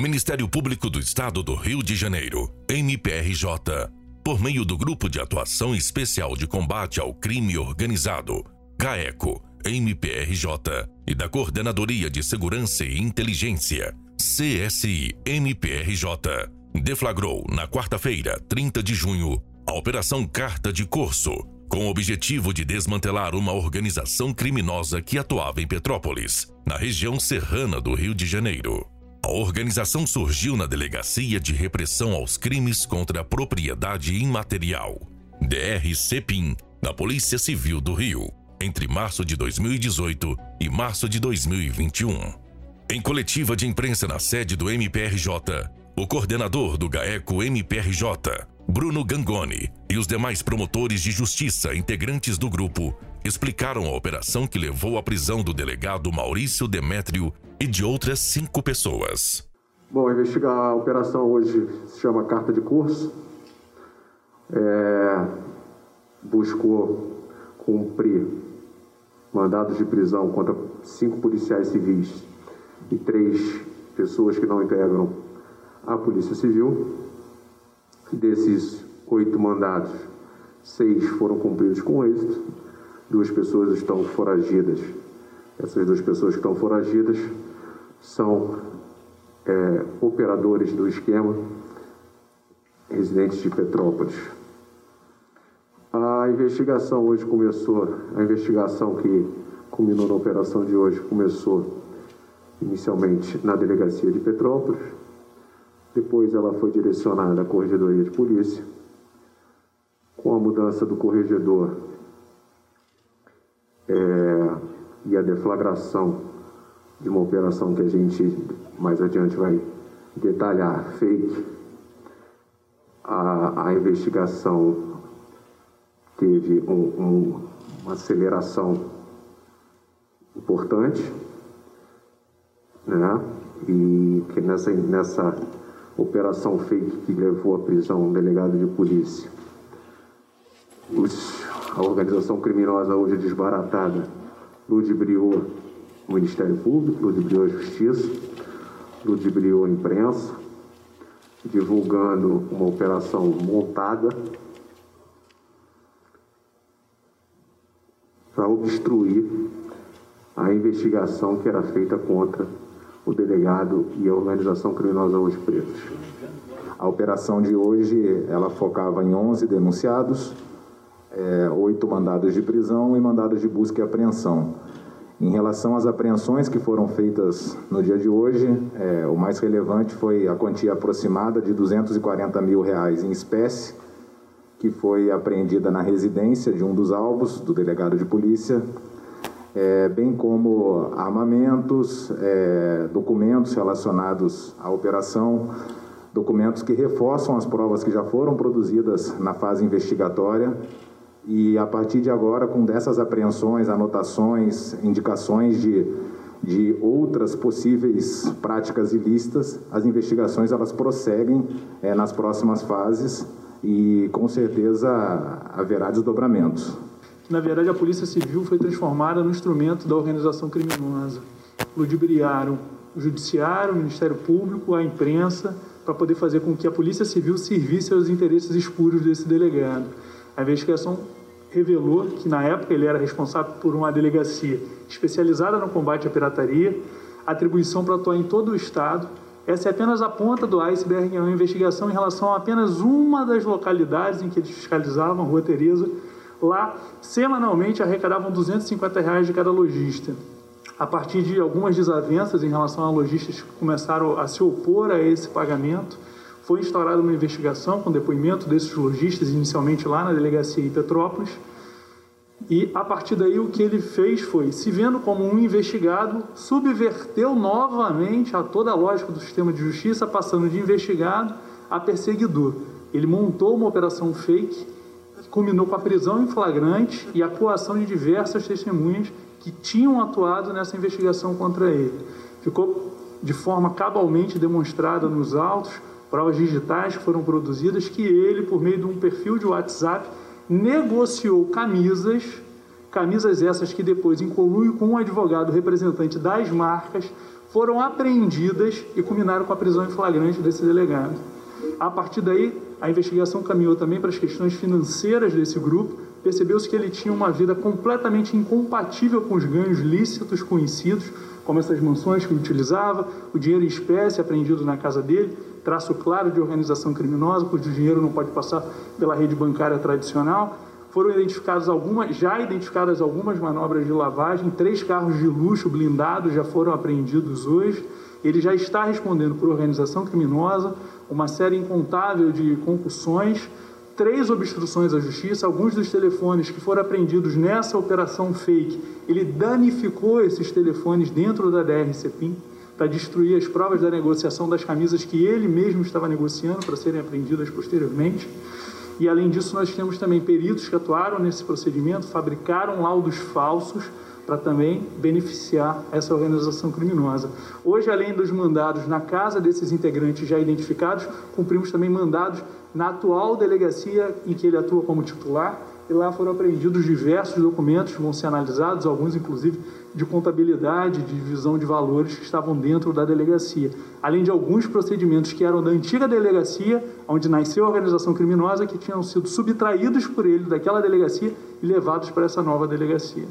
Ministério Público do Estado do Rio de Janeiro, MPRJ, por meio do Grupo de Atuação Especial de Combate ao Crime Organizado, GAECO, MPRJ, e da Coordenadoria de Segurança e Inteligência, CSI MPRJ, deflagrou na quarta-feira, 30 de junho, a Operação Carta de Corso, com o objetivo de desmantelar uma organização criminosa que atuava em Petrópolis, na região serrana do Rio de Janeiro. A organização surgiu na Delegacia de Repressão aos Crimes contra a Propriedade Imaterial, DRCPIM, da Polícia Civil do Rio, entre março de 2018 e março de 2021. Em coletiva de imprensa na sede do MPRJ, o coordenador do GAECO MPRJ, Bruno Gangoni, e os demais promotores de justiça integrantes do grupo explicaram a operação que levou à prisão do delegado Maurício Demétrio e de outras cinco pessoas. Bom, investigar a operação hoje se chama Carta de Curso. É, buscou cumprir mandados de prisão contra cinco policiais civis e três pessoas que não integram a Polícia Civil. Desses oito mandados, seis foram cumpridos com êxito, duas pessoas estão foragidas. Essas duas pessoas que estão foragidas são é, operadores do esquema, residentes de Petrópolis. A investigação hoje começou, a investigação que culminou na operação de hoje começou inicialmente na delegacia de Petrópolis, depois ela foi direcionada à corregedoria de polícia. Com a mudança do corregedor é, e a deflagração de uma operação que a gente mais adiante vai detalhar, fake, a, a investigação teve um, um, uma aceleração importante, né? E que nessa, nessa operação fake que levou à prisão um delegado de polícia, os, a organização criminosa hoje desbaratada ludibriou o Ministério Público, ludibriou a Justiça, ludibriou a imprensa, divulgando uma operação montada para obstruir a investigação que era feita contra o delegado e a organização criminosa Hoje Pretos. A operação de hoje ela focava em 11 denunciados, é, oito mandados de prisão e mandados de busca e apreensão. Em relação às apreensões que foram feitas no dia de hoje, é, o mais relevante foi a quantia aproximada de 240 mil reais em espécie, que foi apreendida na residência de um dos alvos, do delegado de polícia, é, bem como armamentos, é, documentos relacionados à operação, documentos que reforçam as provas que já foram produzidas na fase investigatória e a partir de agora, com dessas apreensões, anotações, indicações de, de outras possíveis práticas ilícitas, as investigações elas prosseguem é, nas próximas fases e com certeza haverá desdobramentos. Na verdade, a Polícia Civil foi transformada no instrumento da organização criminosa. Ludibriaram o Judiciário, o Ministério Público, a imprensa, para poder fazer com que a Polícia Civil servisse aos interesses espúrios desse delegado. A investigação revelou que, na época, ele era responsável por uma delegacia especializada no combate à pirataria, atribuição para atuar em todo o Estado. Essa é apenas a ponta do iceberg, é uma investigação em relação a apenas uma das localidades em que eles fiscalizavam, Rua Tereza. Lá, semanalmente, arrecadavam 250 reais de cada lojista. A partir de algumas desavenças em relação a lojistas que começaram a se opor a esse pagamento, foi instaurada uma investigação com depoimento desses lojistas, inicialmente lá na delegacia em Petrópolis. E a partir daí o que ele fez foi, se vendo como um investigado, subverteu novamente a toda a lógica do sistema de justiça, passando de investigado a perseguidor. Ele montou uma operação fake, que culminou com a prisão em flagrante e a coação de diversas testemunhas que tinham atuado nessa investigação contra ele. Ficou de forma cabalmente demonstrada nos autos provas digitais que foram produzidas que ele, por meio de um perfil de WhatsApp, negociou camisas, camisas essas que depois, em conluio com um advogado representante das marcas, foram apreendidas e culminaram com a prisão em flagrante desse delegado. A partir daí, a investigação caminhou também para as questões financeiras desse grupo. Percebeu-se que ele tinha uma vida completamente incompatível com os ganhos lícitos conhecidos, como essas mansões que ele utilizava, o dinheiro em espécie apreendido na casa dele, traço claro de organização criminosa, cujo dinheiro não pode passar pela rede bancária tradicional. Foram identificadas algumas, já identificadas algumas manobras de lavagem, três carros de luxo blindados já foram apreendidos hoje. Ele já está respondendo por organização criminosa, uma série incontável de concussões, três obstruções à justiça, alguns dos telefones que foram apreendidos nessa operação fake, ele danificou esses telefones dentro da DRCPIM para destruir as provas da negociação das camisas que ele mesmo estava negociando para serem apreendidas posteriormente. E além disso, nós temos também peritos que atuaram nesse procedimento, fabricaram laudos falsos para também beneficiar essa organização criminosa. Hoje, além dos mandados na casa desses integrantes já identificados, cumprimos também mandados na atual delegacia em que ele atua como titular, e lá foram apreendidos diversos documentos, vão ser analisados, alguns inclusive de contabilidade, de divisão de valores que estavam dentro da delegacia, além de alguns procedimentos que eram da antiga delegacia, onde nasceu a organização criminosa, que tinham sido subtraídos por ele daquela delegacia e levados para essa nova delegacia.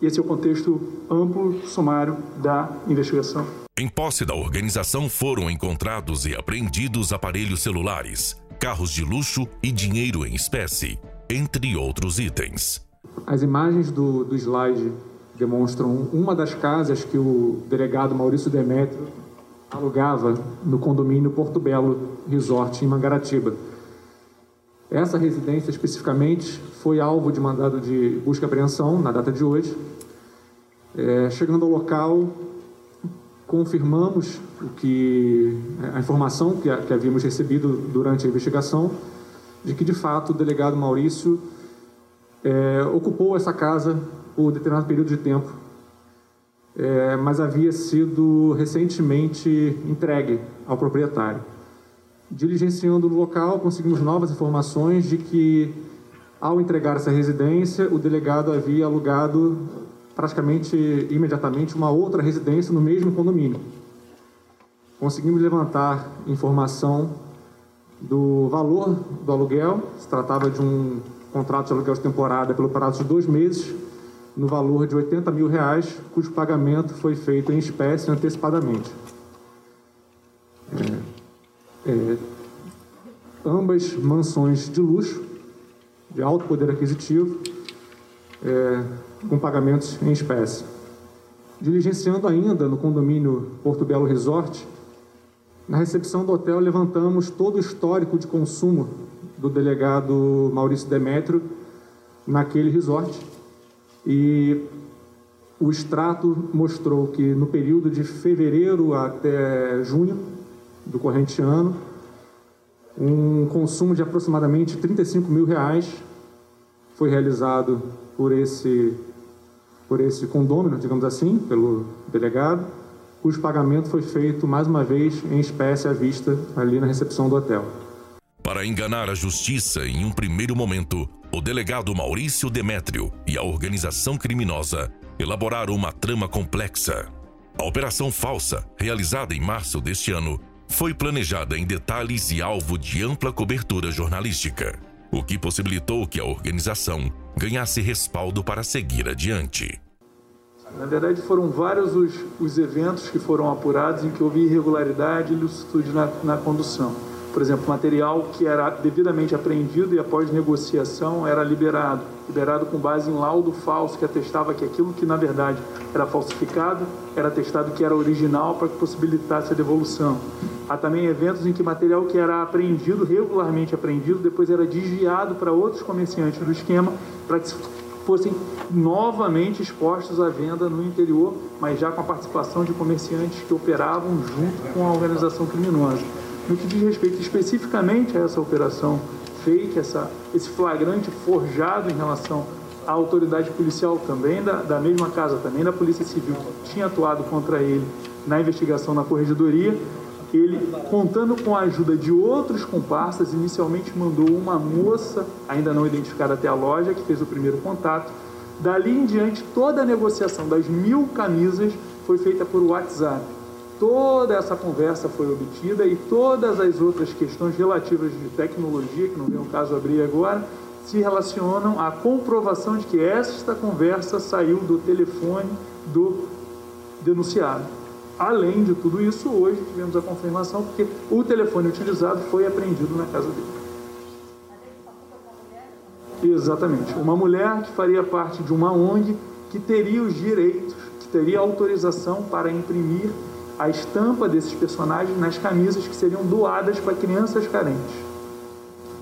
Esse é o contexto amplo, sumário da investigação. Em posse da organização foram encontrados e apreendidos aparelhos celulares, carros de luxo e dinheiro em espécie, entre outros itens. As imagens do, do slide demonstram uma das casas que o delegado Maurício Demetrio alugava no condomínio Porto Belo Resort em Mangaratiba. Essa residência especificamente foi alvo de mandado de busca e apreensão na data de hoje. É, chegando ao local, confirmamos o que a informação que, que havíamos recebido durante a investigação de que de fato o delegado Maurício é, ocupou essa casa por determinado período de tempo, é, mas havia sido recentemente entregue ao proprietário. Diligenciando no local, conseguimos novas informações de que, ao entregar essa residência, o delegado havia alugado praticamente imediatamente uma outra residência no mesmo condomínio. Conseguimos levantar informação do valor do aluguel, se tratava de um contrato de aluguel de temporada pelo prazo de dois meses, no valor de 80 mil reais, cujo pagamento foi feito em espécie antecipadamente. É, é, ambas mansões de luxo, de alto poder aquisitivo, é, com pagamentos em espécie. Diligenciando ainda no condomínio Porto Belo Resort, na recepção do hotel levantamos todo o histórico de consumo do delegado Maurício Demétrio naquele resort e o extrato mostrou que no período de fevereiro até junho do corrente ano, um consumo de aproximadamente 35 mil reais foi realizado por esse, por esse condômino, digamos assim, pelo delegado, cujo pagamento foi feito mais uma vez em espécie à vista ali na recepção do hotel. Para enganar a justiça em um primeiro momento, o delegado Maurício Demétrio e a organização criminosa elaboraram uma trama complexa. A operação falsa, realizada em março deste ano, foi planejada em detalhes e alvo de ampla cobertura jornalística, o que possibilitou que a organização ganhasse respaldo para seguir adiante. Na verdade, foram vários os, os eventos que foram apurados em que houve irregularidade e ilicitude na, na condução. Por exemplo, material que era devidamente apreendido e após negociação era liberado, liberado com base em laudo falso que atestava que aquilo que na verdade era falsificado era atestado que era original para que possibilitasse a devolução. Há também eventos em que material que era apreendido, regularmente apreendido, depois era desviado para outros comerciantes do esquema para que fossem novamente expostos à venda no interior, mas já com a participação de comerciantes que operavam junto com a organização criminosa. No que diz respeito especificamente a essa operação fake, essa, esse flagrante forjado em relação à autoridade policial também, da, da mesma casa, também da Polícia Civil, que tinha atuado contra ele na investigação na corregedoria, ele, contando com a ajuda de outros comparsas, inicialmente mandou uma moça, ainda não identificada até a loja, que fez o primeiro contato. Dali em diante, toda a negociação das mil camisas foi feita por WhatsApp. Toda essa conversa foi obtida e todas as outras questões relativas de tecnologia, que não vem o caso abrir agora, se relacionam à comprovação de que esta conversa saiu do telefone do denunciado. Além de tudo isso, hoje tivemos a confirmação que o telefone utilizado foi apreendido na casa dele. Exatamente. Uma mulher que faria parte de uma ONG que teria os direitos, que teria autorização para imprimir a estampa desses personagens nas camisas que seriam doadas para crianças carentes.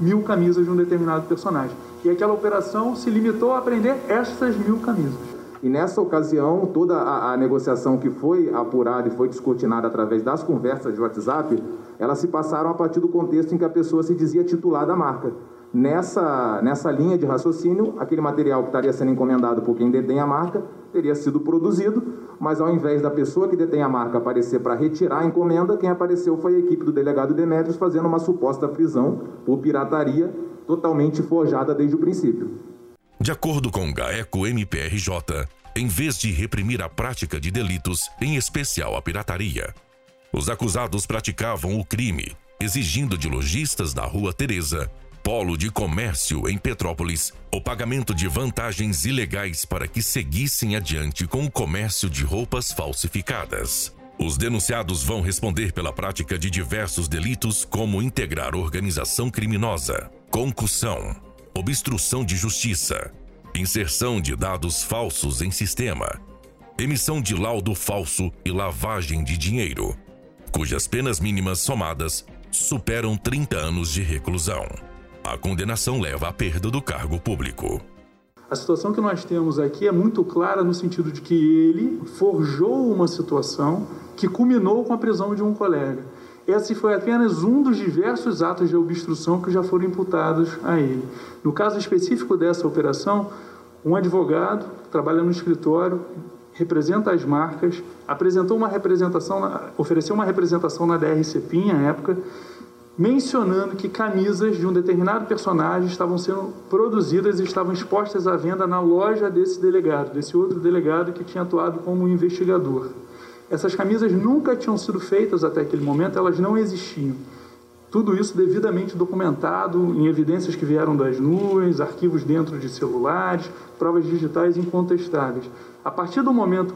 Mil camisas de um determinado personagem. E aquela operação se limitou a aprender estas mil camisas. E nessa ocasião, toda a, a, negociação que foi apurada e foi descortinada através das conversas de WhatsApp, elas se passaram a partir do contexto em que a pessoa se dizia titular da marca. Nessa, nessa linha de raciocínio, aquele material que estaria sendo encomendado por quem detém a marca teria sido produzido, mas ao invés da pessoa que detém a marca aparecer para retirar a encomenda, quem apareceu foi a equipe do delegado Demetrios fazendo uma suposta prisão por pirataria totalmente forjada desde o princípio. De acordo com o GAECO MPRJ, em vez de reprimir a prática de delitos, em especial a pirataria, os acusados praticavam o crime, exigindo de lojistas da Rua Teresa polo de comércio em Petrópolis o pagamento de vantagens ilegais para que seguissem adiante com o comércio de roupas falsificadas. Os denunciados vão responder pela prática de diversos delitos, como integrar organização criminosa, concussão, obstrução de justiça, inserção de dados falsos em sistema, emissão de laudo falso e lavagem de dinheiro, cujas penas mínimas somadas superam 30 anos de reclusão. A condenação leva à perda do cargo público. A situação que nós temos aqui é muito clara no sentido de que ele forjou uma situação que culminou com a prisão de um colega. Esse foi apenas um dos diversos atos de obstrução que já foram imputados a ele. No caso específico dessa operação, um advogado trabalha no escritório representa as marcas, apresentou uma representação, ofereceu uma representação na DRCPIN à época, mencionando que camisas de um determinado personagem estavam sendo produzidas e estavam expostas à venda na loja desse delegado, desse outro delegado que tinha atuado como investigador. Essas camisas nunca tinham sido feitas até aquele momento, elas não existiam. Tudo isso devidamente documentado em evidências que vieram das nuvens, arquivos dentro de celulares, provas digitais incontestáveis. A partir do momento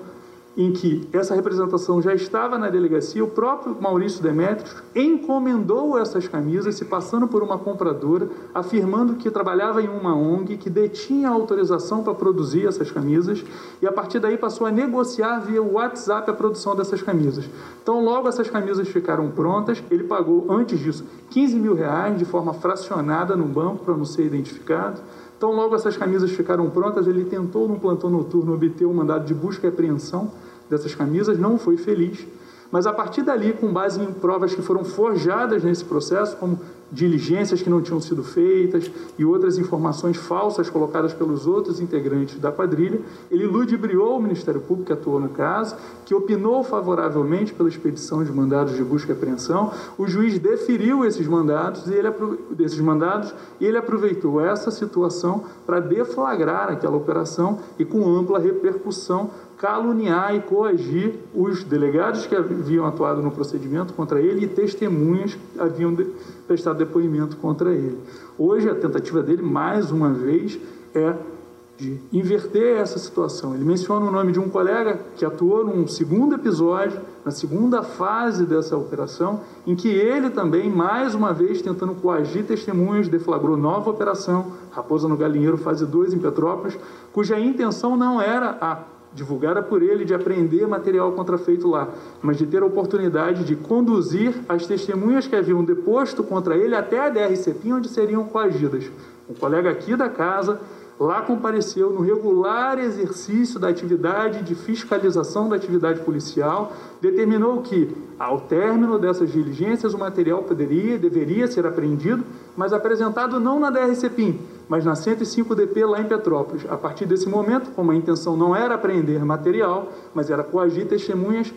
em que essa representação já estava na delegacia, o próprio Maurício Demetrios encomendou essas camisas, se passando por uma compradora, afirmando que trabalhava em uma ONG, que detinha autorização para produzir essas camisas, e a partir daí passou a negociar via WhatsApp a produção dessas camisas. Então, logo essas camisas ficaram prontas, ele pagou, antes disso, 15 mil reais de forma fracionada no banco para não ser identificado. Então, logo essas camisas ficaram prontas, ele tentou, no plantão noturno, obter um mandado de busca e apreensão dessas camisas, não foi feliz. Mas a partir dali, com base em provas que foram forjadas nesse processo, como diligências que não tinham sido feitas e outras informações falsas colocadas pelos outros integrantes da quadrilha, ele ludibriou o Ministério Público que atuou no caso, que opinou favoravelmente pela expedição de mandados de busca e apreensão. O juiz deferiu esses mandados e ele desses mandados e ele aproveitou essa situação para deflagrar aquela operação e com ampla repercussão caluniar e coagir os delegados que haviam atuado no procedimento contra ele e testemunhas que haviam prestado depoimento contra ele. Hoje, a tentativa dele, mais uma vez, é de inverter essa situação. Ele menciona o nome de um colega que atuou num segundo episódio, na segunda fase dessa operação, em que ele também, mais uma vez, tentando coagir testemunhas, deflagrou nova operação, Raposa no Galinheiro, fase 2 em Petrópolis, cuja intenção não era a divulgada por ele, de aprender material contrafeito lá, mas de ter a oportunidade de conduzir as testemunhas que haviam deposto contra ele até a DRCP, onde seriam coagidas. Um colega aqui da casa lá compareceu no regular exercício da atividade de fiscalização da atividade policial, determinou que, ao término dessas diligências, o material poderia deveria ser apreendido, mas apresentado não na DRCPIM, mas na 105DP lá em Petrópolis. A partir desse momento, como a intenção não era apreender material, mas era coagir testemunhas,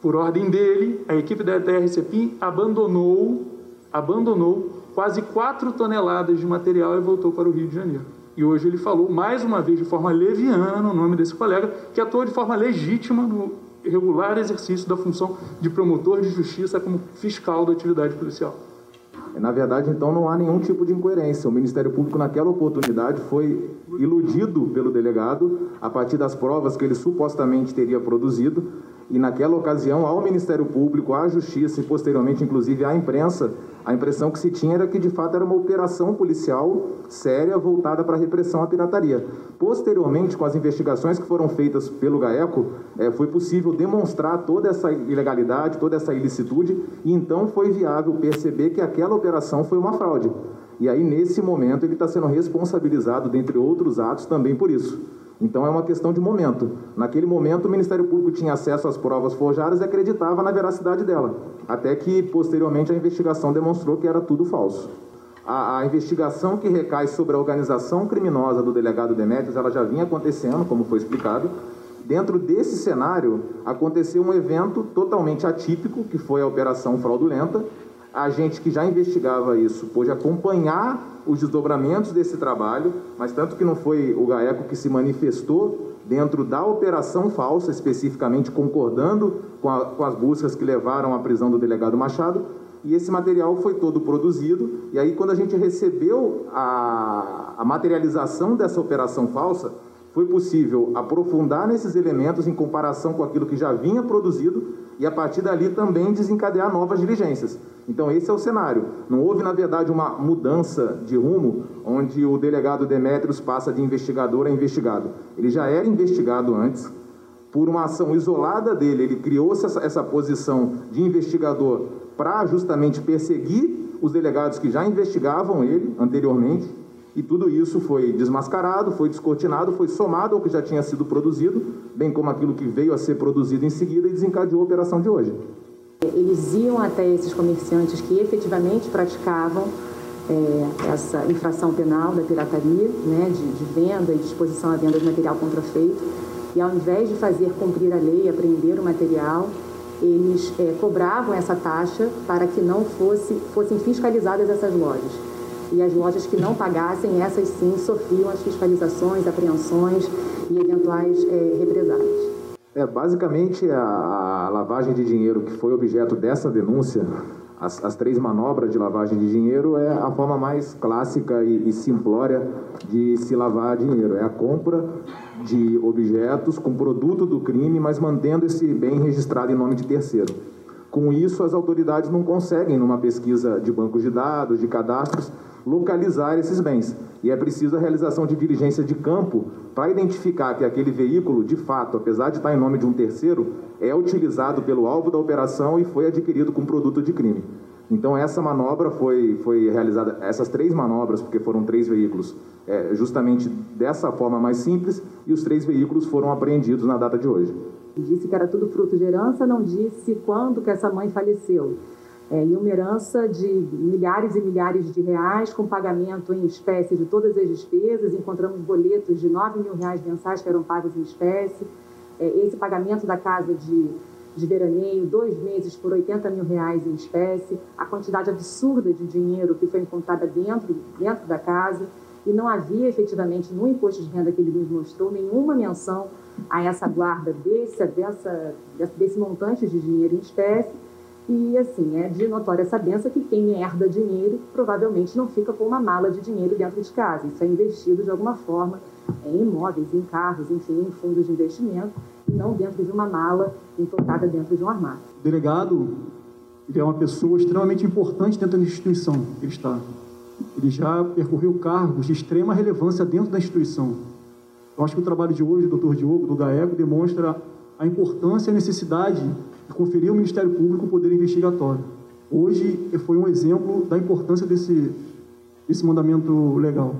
por ordem dele, a equipe da DRCPIM abandonou, abandonou quase 4 toneladas de material e voltou para o Rio de Janeiro. E hoje ele falou mais uma vez de forma leviana o nome desse colega, que atuou de forma legítima no regular exercício da função de promotor de justiça como fiscal da atividade policial. Na verdade, então, não há nenhum tipo de incoerência. O Ministério Público, naquela oportunidade, foi iludido pelo delegado a partir das provas que ele supostamente teria produzido e naquela ocasião ao Ministério Público, à Justiça e posteriormente inclusive à imprensa, a impressão que se tinha era que de fato era uma operação policial séria voltada para a repressão à pirataria. Posteriormente, com as investigações que foram feitas pelo GAECO, é, foi possível demonstrar toda essa ilegalidade, toda essa ilicitude e então foi viável perceber que aquela operação foi uma fraude. E aí, nesse momento, ele está sendo responsabilizado, dentre outros atos, também por isso. Então é uma questão de momento. Naquele momento, o Ministério Público tinha acesso às provas forjadas e acreditava na veracidade dela, até que posteriormente a investigação demonstrou que era tudo falso. A, a investigação que recai sobre a organização criminosa do delegado Demetrios, ela já vinha acontecendo, como foi explicado. Dentro desse cenário, aconteceu um evento totalmente atípico, que foi a Operação Fraudulenta, a gente que já investigava isso pôde acompanhar os desdobramentos desse trabalho, mas tanto que não foi o GAECO que se manifestou dentro da operação falsa, especificamente concordando com, a, com as buscas que levaram à prisão do delegado Machado, e esse material foi todo produzido, e aí quando a gente recebeu a, a materialização dessa operação falsa, foi possível aprofundar nesses elementos em comparação com aquilo que já vinha produzido e a partir dali também desencadear novas diligências. Então esse é o cenário. Não houve, na verdade, uma mudança de rumo onde o delegado Demetrios passa de investigador a investigado. Ele já era investigado antes, por uma ação isolada dele, ele criou essa, essa posição de investigador para justamente perseguir os delegados que já investigavam ele anteriormente, e tudo isso foi desmascarado, foi descortinado, foi somado ao que já tinha sido produzido, bem como aquilo que veio a ser produzido em seguida e desencadeou a operação de hoje. Eles iam até esses comerciantes que efetivamente praticavam é, essa infração penal da pirataria, né, de, de, venda e disposição à venda de material contrafeito, e ao invés de fazer cumprir a lei apreender o material, eles é, cobravam essa taxa para que não fosse, fossem fiscalizadas essas lojas. E as lojas que não pagassem, essas sim sofriam as fiscalizações, apreensões e eventuais é, represálias. É, basicamente, a, a, lavagem de dinheiro que foi objeto dessa denúncia, as, as, três manobras de lavagem de dinheiro, é a forma mais clássica e, e simplória de se lavar dinheiro. É a compra de objetos com produto do crime, mas mantendo esse bem registrado em nome de terceiro. Com isso, as autoridades não conseguem, numa pesquisa de bancos de dados, de cadastros, localizar esses bens. E é preciso a realização de diligência de campo para identificar que aquele veículo, de fato, apesar de estar em nome de um terceiro, é utilizado pelo alvo da operação e foi adquirido com produto de crime. Então essa manobra foi, foi realizada, essas três manobras, porque foram três veículos, é, justamente dessa forma mais simples, e os três veículos foram apreendidos na data de hoje. Disse que era tudo fruto de herança, não disse quando que essa mãe faleceu. É, e uma herança de milhares e milhares de reais, com pagamento em espécie de todas as despesas. Encontramos boletos de 9 mil reais mensais que eram pagos em espécie. É, esse pagamento da casa de, de veraneio, dois meses por 80 mil reais em espécie. A quantidade absurda de dinheiro que foi encontrada dentro, dentro da casa. E não havia efetivamente no imposto de renda que ele nos mostrou nenhuma menção a essa guarda desse, dessa, desse montante de dinheiro em espécie e assim, é de notória sabença que quem herda dinheiro provavelmente não fica com uma mala de dinheiro dentro de casa. Isso é investido de alguma forma em imóveis, em carros, enfim, em fundos de investimento, e não dentro de uma mala entotada dentro de um armário. O delegado ele é uma pessoa extremamente importante dentro da instituição que ele está. Ele já percorreu cargos de extrema relevância dentro da instituição. Eu acho que o trabalho de hoje, do doutor Diogo, do GAECO, demonstra a importância e a necessidade de conferir ao Ministério Público o poder investigatório. Hoje foi um exemplo da importância desse, desse mandamento legal.